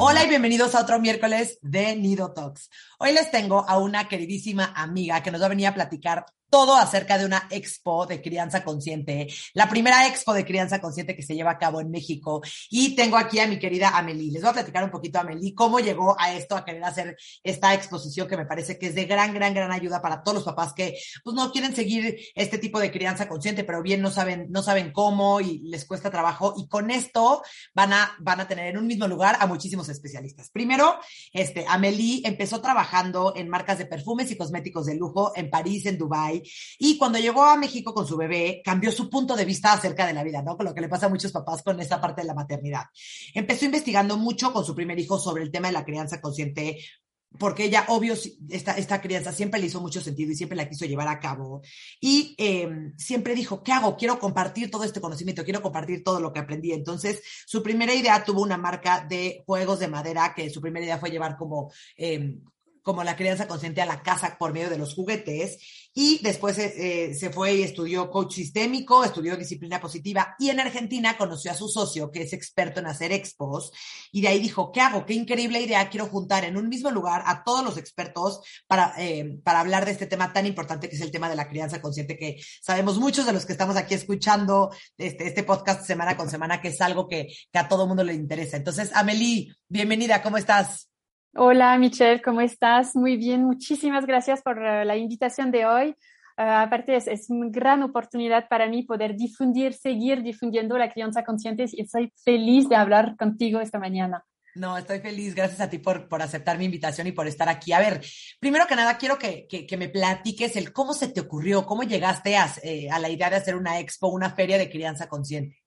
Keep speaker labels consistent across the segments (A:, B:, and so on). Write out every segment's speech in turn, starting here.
A: Hola y bienvenidos a otro miércoles de Nido Talks. Hoy les tengo a una queridísima amiga que nos va a venir a platicar todo acerca de una expo de crianza consciente, la primera expo de crianza consciente que se lleva a cabo en México. Y tengo aquí a mi querida Amelie. Les voy a platicar un poquito a Amelie cómo llegó a esto, a querer hacer esta exposición que me parece que es de gran, gran, gran ayuda para todos los papás que pues no quieren seguir este tipo de crianza consciente, pero bien no saben, no saben cómo y les cuesta trabajo. Y con esto van a, van a tener en un mismo lugar a muchísimos especialistas. Primero, este, Amelie empezó trabajando en marcas de perfumes y cosméticos de lujo en París, en Dubái y cuando llegó a México con su bebé, cambió su punto de vista acerca de la vida, ¿no? Con lo que le pasa a muchos papás con esta parte de la maternidad. Empezó investigando mucho con su primer hijo sobre el tema de la crianza consciente, porque ella, obvio, esta, esta crianza siempre le hizo mucho sentido y siempre la quiso llevar a cabo. Y eh, siempre dijo, ¿qué hago? Quiero compartir todo este conocimiento, quiero compartir todo lo que aprendí. Entonces, su primera idea tuvo una marca de juegos de madera, que su primera idea fue llevar como... Eh, como la crianza consciente a la casa por medio de los juguetes y después eh, se fue y estudió coach sistémico, estudió disciplina positiva y en Argentina conoció a su socio que es experto en hacer expos y de ahí dijo, ¿qué hago? Qué increíble idea, quiero juntar en un mismo lugar a todos los expertos para, eh, para hablar de este tema tan importante que es el tema de la crianza consciente que sabemos muchos de los que estamos aquí escuchando este, este podcast semana con semana que es algo que, que a todo mundo le interesa. Entonces, Amelie, bienvenida, ¿cómo estás?
B: Hola Michelle, ¿cómo estás? Muy bien, muchísimas gracias por uh, la invitación de hoy. Uh, aparte, es, es, una gran oportunidad para mí poder difundir, seguir difundiendo la crianza consciente y estoy feliz de hablar contigo esta mañana.
A: No, estoy feliz. Gracias a ti por, por aceptar mi invitación y por estar aquí. A ver, primero que nada, quiero que, que, que me platiques el cómo se te ocurrió, cómo llegaste a, eh, a la idea de hacer una expo, una feria de crianza consciente.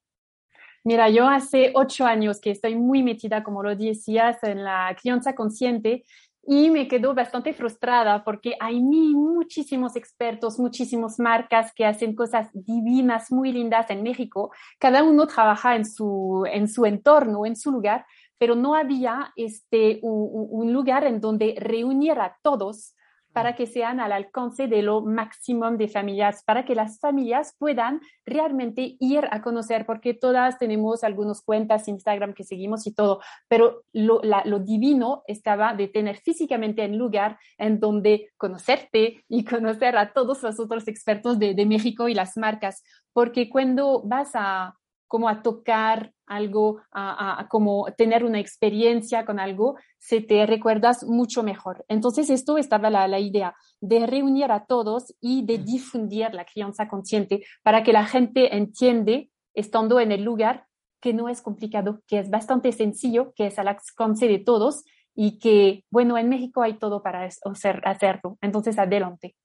B: Mira, yo hace ocho años que estoy muy metida, como lo decías, en la crianza consciente y me quedo bastante frustrada porque hay muchísimos expertos, muchísimas marcas que hacen cosas divinas, muy lindas en México. Cada uno trabaja en su, en su entorno, en su lugar, pero no había este, un, lugar en donde reunir a todos para que sean al alcance de lo máximo de familias, para que las familias puedan realmente ir a conocer, porque todas tenemos algunas cuentas Instagram que seguimos y todo, pero lo, lo divino estaba de tener físicamente un lugar en donde conocerte y conocer a todos los otros expertos de, de México y las marcas, porque cuando vas a como a tocar algo, a, a, como tener una experiencia con algo, se te recuerdas mucho mejor. Entonces, esto estaba la, la, idea de reunir a todos y de difundir la crianza consciente para que la gente entiende, estando en el lugar, que no es complicado, que es bastante sencillo, que es al alcance de todos y que, bueno, en México hay todo para hacer, hacerlo. Entonces, adelante.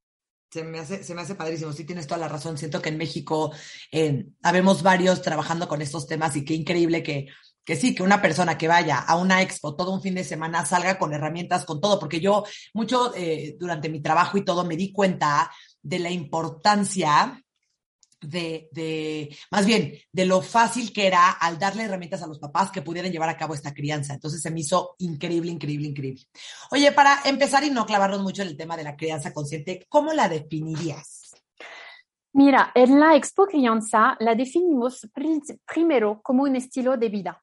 A: Se me, hace, se me hace padrísimo, sí tienes toda la razón. Siento que en México eh, habemos varios trabajando con estos temas y qué increíble que, que sí, que una persona que vaya a una expo todo un fin de semana salga con herramientas, con todo, porque yo mucho eh, durante mi trabajo y todo me di cuenta de la importancia de, de, más bien, de lo fácil que era al darle herramientas a los papás que pudieran llevar a cabo esta crianza. Entonces se me hizo increíble, increíble, increíble. Oye, para empezar y no clavarnos mucho en el tema de la crianza consciente, ¿cómo la definirías?
B: Mira, en la Expo Crianza la definimos pr primero como un estilo de vida.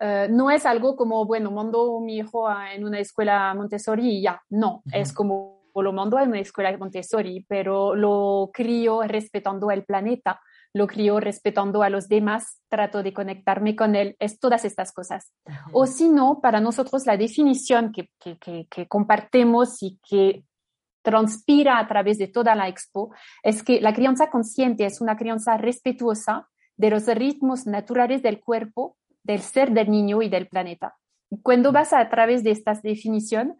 B: Uh, no es algo como, bueno, mando mi hijo a, en una escuela Montessori y ya, no, uh -huh. es como lo mando en una escuela Montessori, pero lo crío respetando el planeta, lo crío respetando a los demás, trato de conectarme con él, es todas estas cosas. O si no, para nosotros la definición que, que, que, compartimos y que transpira a través de toda la expo es que la crianza consciente es una crianza respetuosa de los ritmos naturales del cuerpo, del ser del niño y del planeta. Cuando vas a través de esta definición,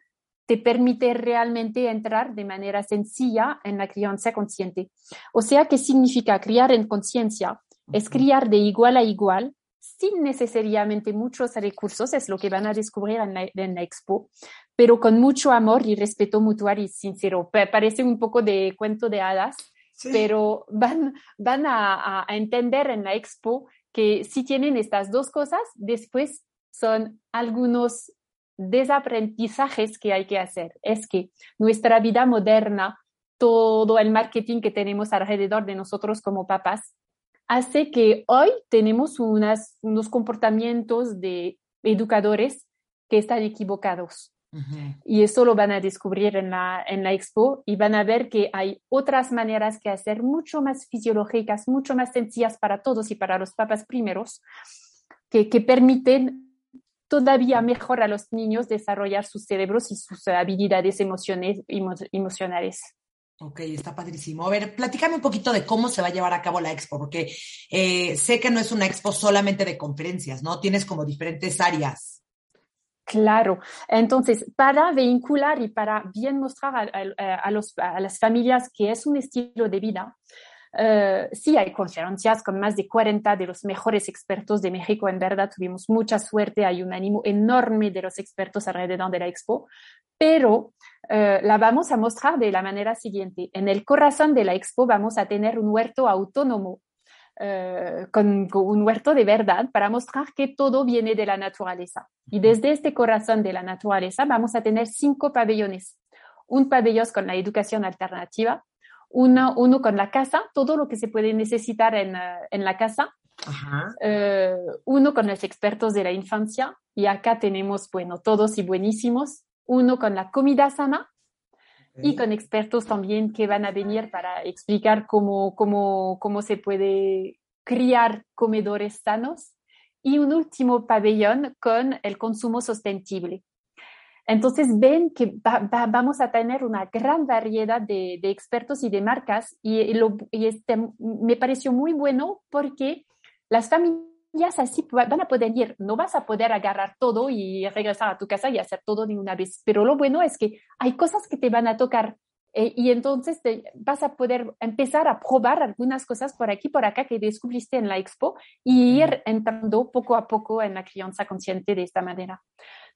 B: te permite realmente entrar de manera sencilla en la crianza consciente. O sea, ¿qué significa criar en conciencia? Es criar de igual a igual, sin necesariamente muchos recursos, es lo que van a descubrir en la, expo, pero con mucho amor y respeto mutual y sincero. Parece un poco de cuento de hadas, pero van, van a, a entender en la expo que si tienen estas dos cosas, después son algunos desaprendizajes que hay que hacer. Es que nuestra vida moderna, todo el marketing que tenemos alrededor de nosotros como papás, hace que hoy tenemos unas, unos comportamientos de educadores que están equivocados. Y eso lo van a descubrir en la, en la expo y van a ver que hay otras maneras que hacer mucho más fisiológicas, mucho más sencillas para todos y para los papás primeros, que, que permiten todavía mejor a los niños desarrollar sus cerebros y sus habilidades emociones, emocionales.
A: Ok, está padrísimo. A ver, platícame un poquito de cómo se va a llevar a cabo la expo, porque eh, sé que no es una expo solamente de conferencias, ¿no? Tienes como diferentes áreas.
B: Claro, entonces para vincular y para bien mostrar a, los, a las familias que es un estilo de vida, Uh, sí, hay conferencias con más de 40 de los mejores expertos de México. En verdad, tuvimos mucha suerte. Hay un ánimo enorme de los expertos alrededor de la expo, pero uh, la vamos a mostrar de la manera siguiente. En el corazón de la expo vamos a tener un huerto autónomo. Uh, con, con, un huerto de verdad para mostrar que todo viene de la naturaleza. Y desde este corazón de la naturaleza vamos a tener cinco pabellones. Un pabellón con la educación alternativa, uno, uno con la casa, todo lo que se puede necesitar en, eh, en la casa, eh, uno con los expertos de la infancia, y acá tenemos, bueno, todos y buenísimos, uno con la comida sana, y con expertos también que van a venir para explicar cómo, cómo, cómo se puede criar comedores sanos, y un último pabellón con el consumo sostenible. Entonces ven que vamos a tener una gran variedad de, expertos y de marcas y, este, me pareció muy bueno porque las familias así van a poder ir, no vas a poder agarrar todo y regresar a tu casa y hacer todo de una vez, pero lo bueno es que hay cosas que te van a tocar eh, y entonces vas a poder empezar a probar algunas cosas por aquí, por acá que descubriste en la expo y ir entrando poco a poco en la crianza consciente de esta manera.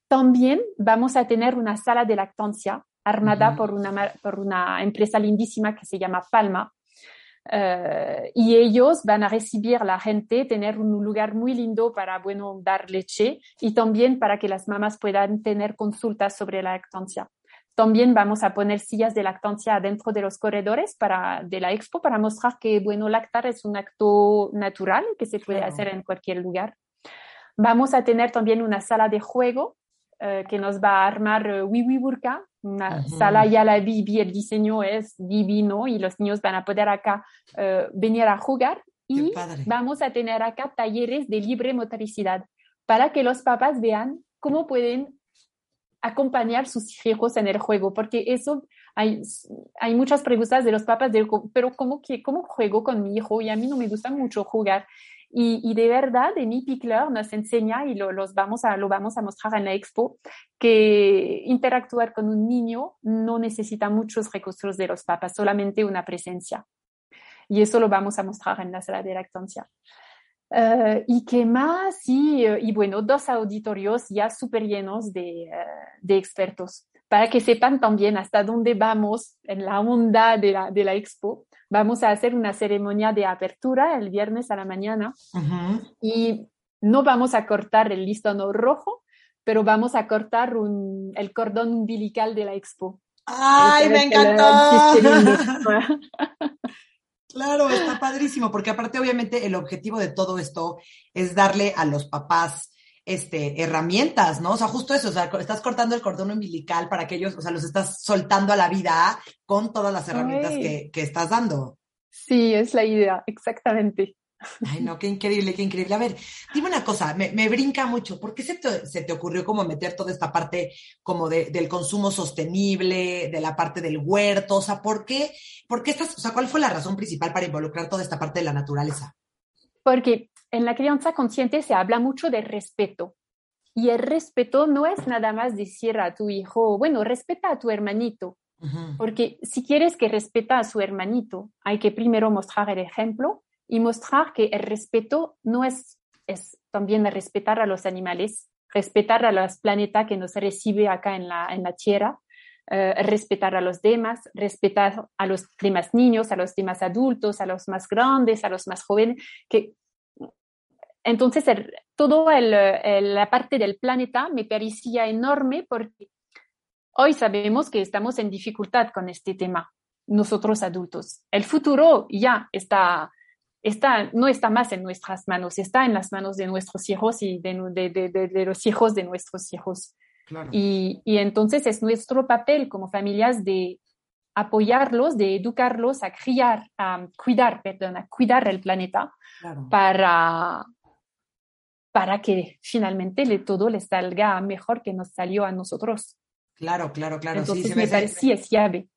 B: También vamos a tener una sala de lactancia armada por, una, por una empresa lindísima que se llama Palma. Eh, y ellos van a recibir a la gente, tener un lugar muy lindo para, bueno, dar leche y también para que las mamás puedan tener consultas sobre la lactancia. También vamos a poner sillas de lactancia dentro de los corredores para, de la expo para mostrar que, bueno, lactar es un acto natural que se puede hacer en cualquier lugar. Vamos a tener también una sala de juego eh, que nos va a armar uh, Wiwi Burka, una sala, ya la vi, el diseño es divino y los niños van a poder acá eh, venir a jugar y vamos a tener acá talleres de libre motricidad para que los papás vean cómo pueden acompañar sus hijos en el juego, porque eso hay, hay muchas preguntas de los papás, de, pero ¿cómo, ¿cómo juego con mi hijo? Y a mí no me gusta mucho jugar. Y, de verdad, Emi Pickler nos enseña, y lo, los vamos a, lo vamos a mostrar en la expo, que interactuar con un niño no necesita muchos recursos de los papás, solamente una presencia. Y eso lo vamos a mostrar en la sala de lactancia. Uh, y qué más, y, y, bueno, dos auditorios ya súper llenos de, uh, de, expertos, para que sepan también hasta dónde vamos en la onda de la, de la expo Vamos a hacer una ceremonia de apertura el viernes a la mañana y no vamos a cortar el listón rojo, pero vamos a cortar el cordón umbilical de la expo.
A: ¡Ay, me encantó! claro, está padrísimo, porque aparte obviamente el objetivo de todo esto es darle a los papás este, herramientas, ¿no? O sea, justo eso, o sea, estás cortando el cordón umbilical para que ellos, o sea, los estás soltando a la vida con todas las herramientas que, que, estás dando.
B: Sí, es la idea, exactamente.
A: Ay, no, qué increíble, qué increíble. A ver, dime una cosa, me, brinca mucho. ¿Por qué se te, ocurrió como meter toda esta parte como del consumo sostenible, de la parte del huerto? O sea, ¿por qué, por qué estás, o sea, cuál fue la razón principal para involucrar toda esta parte de la naturaleza?
B: Porque en la crianza consciente se habla mucho de respeto. Y el respeto no es nada más decir a tu hijo, bueno, respeta a tu hermanito. Porque si quieres que respeta a su hermanito, hay que primero mostrar el ejemplo y mostrar que el respeto no es, es también respetar a los animales, respetar a los planetas que nos recibe acá en la, en la Tierra, eh, respetar a los demás, respetar a los demás niños, a los demás adultos, a los más grandes, a los más jóvenes, que entonces toda la parte del planeta me parecía enorme porque hoy sabemos que estamos en dificultad con este tema, nosotros adultos. El futuro ya está no está más en nuestras manos, está en las manos de nuestros hijos y de, los hijos de nuestros hijos. Y, entonces es nuestro papel como familias de apoyarlos, de educarlos a criar, a cuidar, perdón, a cuidar el planeta para, para que finalmente le, todo les salga mejor que nos salió a nosotros.
A: Claro, claro, claro.
B: Entonces sí, me parece, sí es llave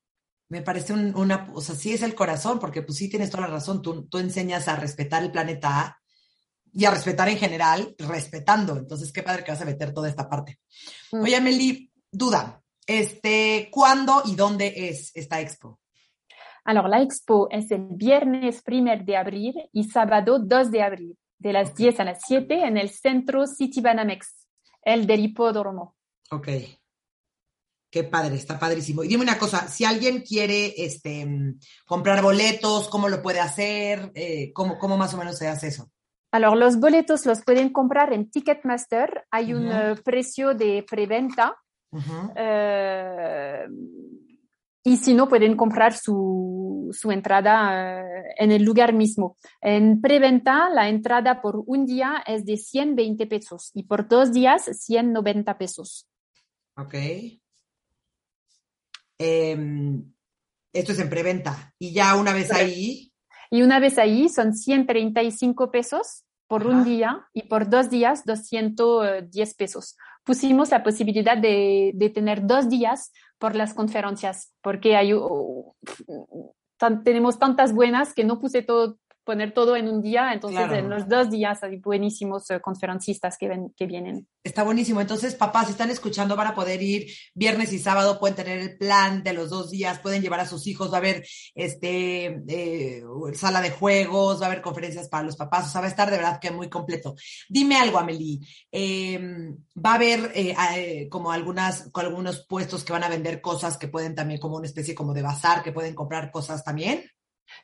A: me parece una, o sea, sí es el corazón, porque pues sí tienes toda la razón, tú, tú enseñas a respetar el planeta y a respetar en general, respetando. Entonces, qué padre que vas a meter toda esta parte. Mm. Oye, Meli, duda, este, ¿cuándo y dónde es esta expo?
B: Alors, la expo es el viernes 1 de abril y sábado 2 de abril, de las 10 a las 7 en el centro City Banamex, el del hipódromo.
A: Ok. Qué padre, está padrísimo. Y dime una cosa, si alguien quiere este, comprar boletos, ¿cómo lo puede hacer? Eh, ¿cómo, ¿cómo, más o menos se hace eso?
B: Alors, los boletos los pueden comprar en Ticketmaster. Hay un eh, precio de preventa. Eh, y si no, pueden comprar su, su entrada en el lugar mismo. En preventa, la entrada por un día es de 120 pesos y por dos días 190 pesos.
A: Ok. Em, esto es en preventa. Y ya una vez ahí.
B: Y una vez ahí son 135 pesos por un día y por dos días 210 pesos. Pusimos la posibilidad de, de tener dos días por las conferencias, porque hay, tenemos tantas buenas que no puse todo, poner todo en un día, entonces en los dos días hay buenísimos eh, conferencistas que, ven, que vienen.
A: Está buenísimo, entonces papás, si están escuchando, van a poder ir viernes y sábado, pueden tener el plan de los dos días, pueden llevar a sus hijos, va a haber este, eh, sala de juegos, va a haber conferencias para los papás, o sea, va a estar de verdad que muy completo. Dime algo, Amelie, em, va a haber eh, como algunas, algunos puestos que van a vender cosas que pueden también, como una especie como de bazar, que pueden comprar cosas también.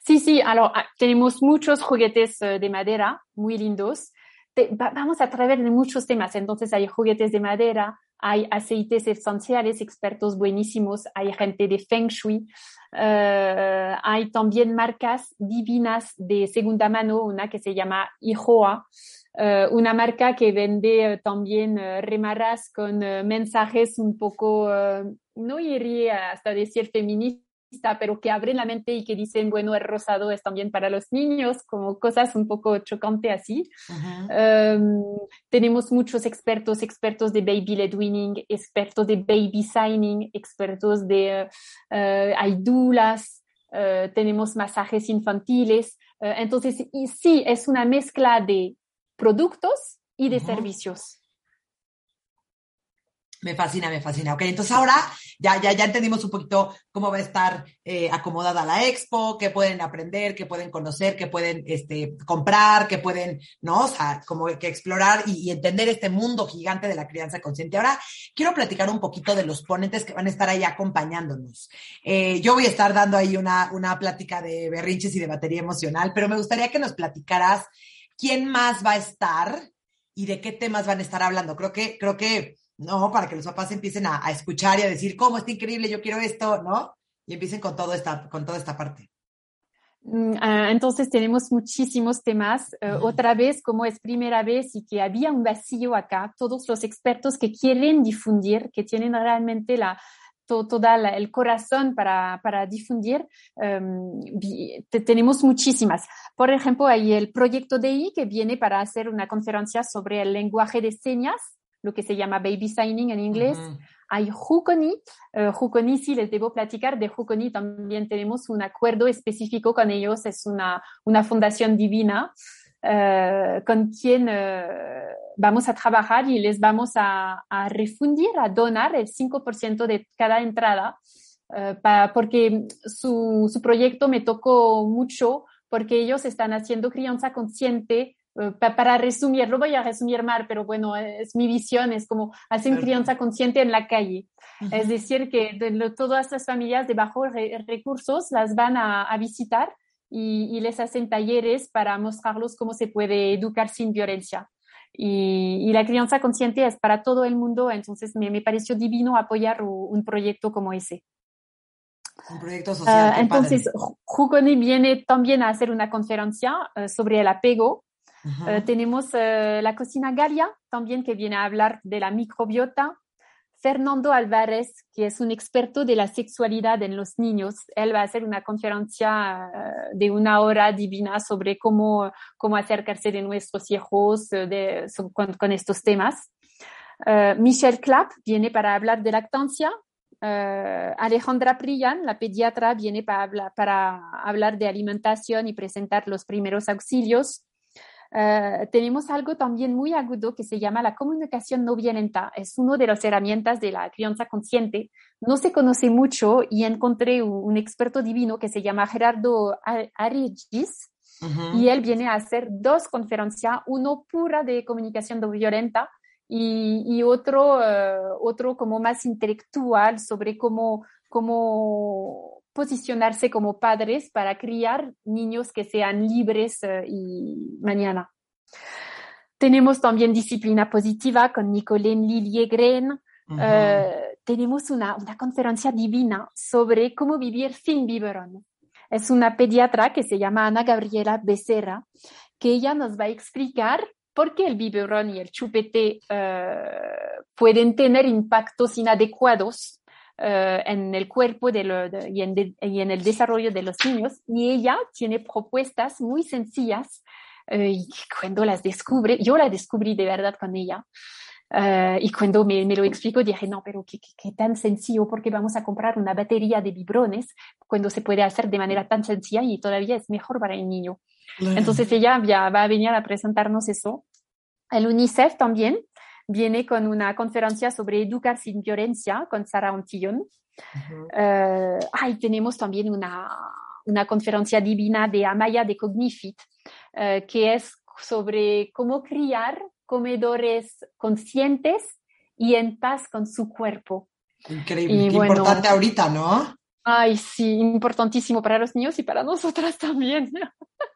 B: Sí, sí, alors, ah, tenemos muchos juguetes eh, de madera muy lindos. vamos a través de muchos temas. Entonces hay juguetes de madera, hay aceites esenciales, expertos buenísimos, hay gente de Feng Shui, eh, hay también marcas divinas de segunda mano, una que se llama Ihoa, eh, una marca que vende también remaras con mensajes un poco, no iría hasta decir feministas, pero que abren la mente y que dicen, bueno, el rosado es también para los niños, como cosas un poco chocantes así. Em, tenemos muchos expertos, expertos de baby led winning, expertos de baby signing, expertos de uh, hay tenemos masajes infantiles. Eh, entonces, y sí, es una mezcla de productos y de servicios.
A: Me fascina, me fascina. Ok, entonces ahora ya, ya, ya entendimos un poquito cómo va a estar eh, acomodada la expo, qué pueden aprender, qué pueden conocer, qué pueden este, comprar, qué pueden, ¿no? O sea, como que explorar y, entender este mundo gigante de la crianza consciente. Ahora quiero platicar un poquito de los ponentes que van a estar ahí acompañándonos. Eh, yo voy a estar dando ahí una, una plática de berrinches y de batería emocional, pero me gustaría que nos platicaras quién más va a estar y de qué temas van a estar hablando. Creo que, creo que ¿no? Para que los papás empiecen a, escuchar y a decir, ¿cómo está increíble? Yo quiero esto, ¿no? Y empiecen con, todo esta, con toda esta parte.
B: Mm, ah, entonces tenemos muchísimos temas. Eh, otra vez, como es primera vez y que había un vacío acá, todos los expertos que quieren difundir, que tienen realmente la, todo el corazón para, para difundir, em, tenemos muchísimas. Por ejemplo, hay el proyecto DI que viene para hacer una conferencia sobre el lenguaje de señas, lo que se llama baby signing en inglés. Hay Juconi. Uh, sí les debo platicar. De Juconi también tenemos un acuerdo específico con ellos. Es una, una fundación divina uh, con quien uh, vamos a trabajar y les vamos a, a refundir, a donar el 5% de cada entrada, para, porque su, su proyecto me tocó mucho porque ellos están haciendo crianza consciente eh, para resumir, lo voy a resumir mal, pero bueno, es mi visión, es como hacen crianza consciente en la calle. Es decir, que todas las familias de bajos recursos las van a, visitar y, les hacen talleres para mostrarlos cómo se puede educar sin violencia. Y, la crianza consciente es para todo el mundo, entonces me, me pareció divino apoyar un proyecto como ese.
A: Un proyecto social.
B: Uh, entonces, Jukoni viene también a hacer una conferencia uh, sobre el apego Uh, tenemos uh, la cocina Galia también que viene a hablar de la microbiota. Fernando Álvarez, que es un experto de la sexualidad en los niños, él va a hacer una conferencia uh, de una hora divina sobre cómo, cómo acercarse de nuestros hijos de, con, con, estos temas. Michelle Clapp viene para hablar de lactancia. Alejandra Priyan, la pediatra, viene para para hablar de alimentación y presentar los primeros auxilios. Eh, tenemos algo también muy agudo que se llama la comunicación no violenta. Es una de las herramientas de la crianza consciente. No se conoce mucho y encontré un, experto divino que se llama Gerardo Arigis y él viene a hacer dos conferencias, uno pura de comunicación no violenta y, otro, eh, otro como más intelectual sobre cómo, cómo posicionarse como padres para criar niños que sean libres eh, y mañana. Tenemos también disciplina positiva con Nicolén Liliegren. Eh, tenemos una, una, conferencia divina sobre cómo vivir sin biberón. Es una pediatra que se llama Ana Gabriela Becerra, que ella nos va a explicar por qué el biberón y el chupete eh, pueden tener impactos inadecuados eh, en el cuerpo de y, en el desarrollo de los niños y ella tiene propuestas muy sencillas eh, y cuando las descubre, yo la descubrí de verdad con ella. Uh, y cuando me, me, lo explico, dije, no, pero qué, qué, tan sencillo, porque vamos a comprar una batería de vibrones cuando se puede hacer de manera tan sencilla y todavía es mejor para el niño. Entonces ella ya va a venir a presentarnos eso. El UNICEF también viene con una conferencia sobre educar sin violencia con Sara Ontillón. Uh tenemos también una, una, conferencia divina de Amaya de Cognifit, uh, que es sobre cómo criar comedores conscientes y en paz con su cuerpo.
A: Increíble, qué importante ahorita, ¿no?
B: Ay, sí, importantísimo para los niños y para nosotras también.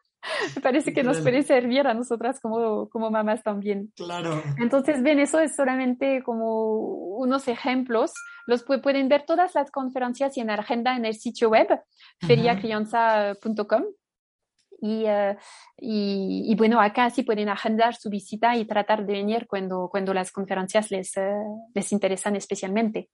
B: Me parece que nos puede servir a nosotras como, como mamás también.
A: Claro.
B: Entonces, ven, eso es solamente como unos ejemplos. Los pueden ver todas las conferencias y en agenda en el sitio web, feriacrianza.com. Y, uh, y, y, bueno, acá sí pueden agendar su visita y tratar de venir cuando, cuando las conferencias les, uh, les interesan especialmente.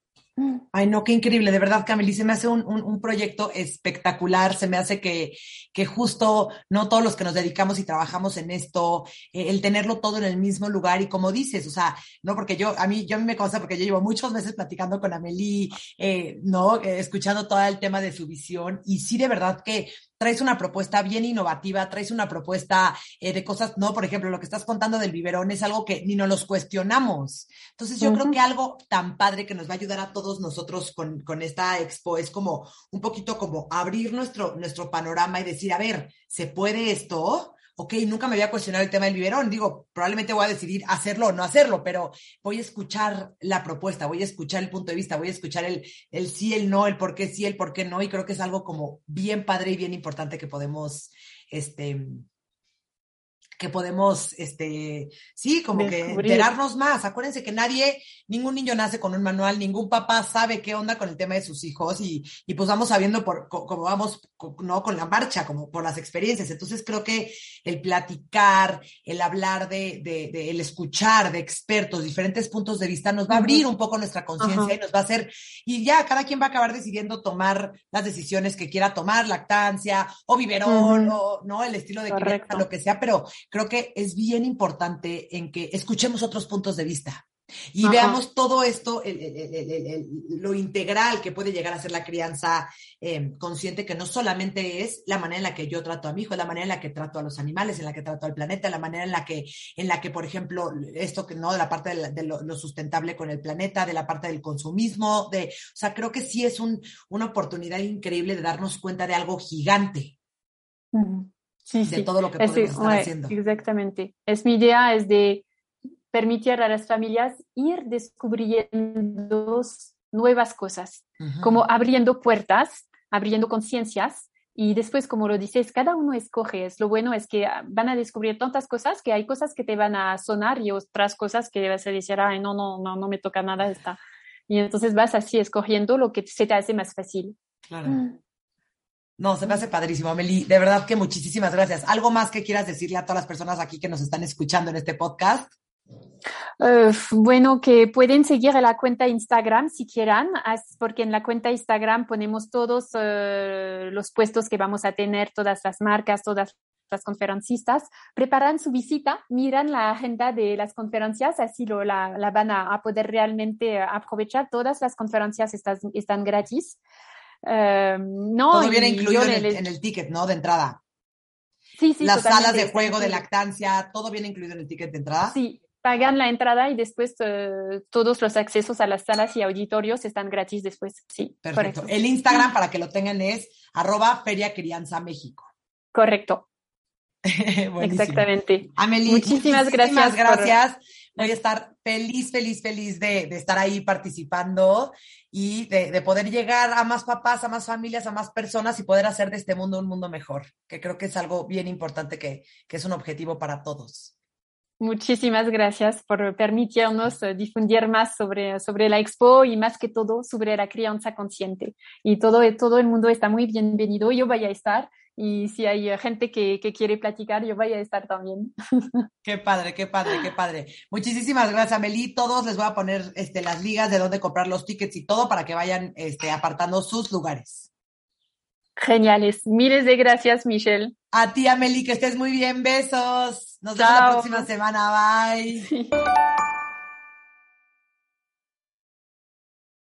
A: Ay, no, qué increíble, de verdad, Camille, se me hace un, un, un, proyecto espectacular, se me hace que, que justo, no todos los que nos dedicamos y trabajamos en esto, eh, el tenerlo todo en el mismo lugar y como dices, o sea, no, porque yo, a mí, yo a mí me consta porque yo llevo muchos meses platicando con Amelie, eh, ¿no? Eh, escuchando todo el tema de su visión y sí, de verdad que traes una propuesta bien innovativa, traes una propuesta eh, de cosas, no, por ejemplo, lo que estás contando del biberón es algo que ni nos los cuestionamos. Entonces yo creo que algo tan padre que nos va a ayudar a todos nosotros con, con esta expo es como un poquito como abrir nuestro, nuestro panorama y decir, a ver, ¿se puede esto? ok, nunca me había cuestionado el tema del biberón, digo, probablemente voy a decidir hacerlo o no hacerlo, pero voy a escuchar la propuesta, voy a escuchar el punto de vista, voy a escuchar el, el sí, el no, el por qué sí, el por qué no, y creo que es algo como bien padre y bien importante que podemos, este, que podemos, este, sí, como que enterarnos más. Acuérdense que nadie, ningún niño nace con un manual, ningún papá sabe qué onda con el tema de sus hijos y, y pues vamos sabiendo por cómo vamos, no con la marcha, como por las experiencias. Entonces creo que el platicar, el hablar de, de, el escuchar de expertos, diferentes puntos de vista, nos va a abrir un poco nuestra conciencia y nos va a hacer, y ya cada quien va a acabar decidiendo tomar las decisiones que quiera tomar, lactancia o biberón o no, el estilo de crianza, lo que sea, pero creo que es bien importante en que escuchemos otros puntos de vista. Y veamos todo esto, lo integral que puede llegar a ser la crianza em, consciente, que no solamente es la manera en la que yo trato a mi hijo, es la manera en la que trato a los animales, en la que trato al planeta, la manera en la que, en la que por ejemplo, esto que no, de la parte de, lo, sustentable con el planeta, de la parte del consumismo, de, o sea, creo que sí es una oportunidad increíble de darnos cuenta de algo gigante
B: sí,
A: de todo lo que podemos estar haciendo.
B: Exactamente. Es mi idea, es de permitir a las familias ir descubriendo nuevas cosas, como abriendo puertas, abriendo conciencias. Y después, como lo dices, cada uno escoge. Es lo bueno es que ah, van a descubrir tantas cosas que hay cosas que te van a sonar y otras cosas que vas a decir, ay, no, no, no, no me toca nada esta. Y entonces vas así escogiendo lo que se te hace más fácil.
A: Claro. Mm. No, se me hace padrísimo, Amelie. De verdad que muchísimas gracias. ¿Algo más que quieras decirle a todas las personas aquí que nos están escuchando en este podcast?
B: bueno, que pueden seguir la cuenta Instagram si quieran, porque en la cuenta Instagram ponemos todos uh, los puestos que vamos a tener, todas las marcas, todas las conferencistas, preparan su visita, miran la agenda de las conferencias, así lo, la, la van a, a, poder realmente aprovechar. Todas las conferencias están, están gratis.
A: Em, no, Todo viene incluido en el, ticket, ¿no? De entrada.
B: Sí, sí.
A: Las salas de juego, de lactancia, todo viene incluido en el ticket de entrada.
B: Sí, pagan la entrada y después eh, todos los accesos a las salas y auditorios están gratis después. Sí.
A: Perfecto. El Instagram para que lo tengan es arroba Feria Crianza México.
B: Correcto. Exactamente.
A: Amelie, muchísimas, gracias. gracias. Voy a estar feliz, feliz, feliz de, estar ahí participando y de, poder llegar a más papás, a más familias, a más personas y poder hacer de este mundo un mundo mejor, que creo que es algo bien importante que, que es un objetivo para todos.
B: Muchísimas gracias por permitirnos eh, difundir más sobre, sobre la expo y más que todo sobre la crianza consciente. Y todo, todo el mundo está muy bienvenido. Yo voy a estar y si hay gente que, que, quiere platicar, yo voy a estar también.
A: Qué padre, qué padre, qué padre. Muchísimas gracias, Amelie. Todos les voy a poner este, las ligas de dónde comprar los tickets y todo para que vayan este, apartando sus lugares.
B: Geniales. Miles de gracias, Michelle.
A: A ti, Amelie, que estés muy bien. Besos. Nos vemos la próxima semana. Bye.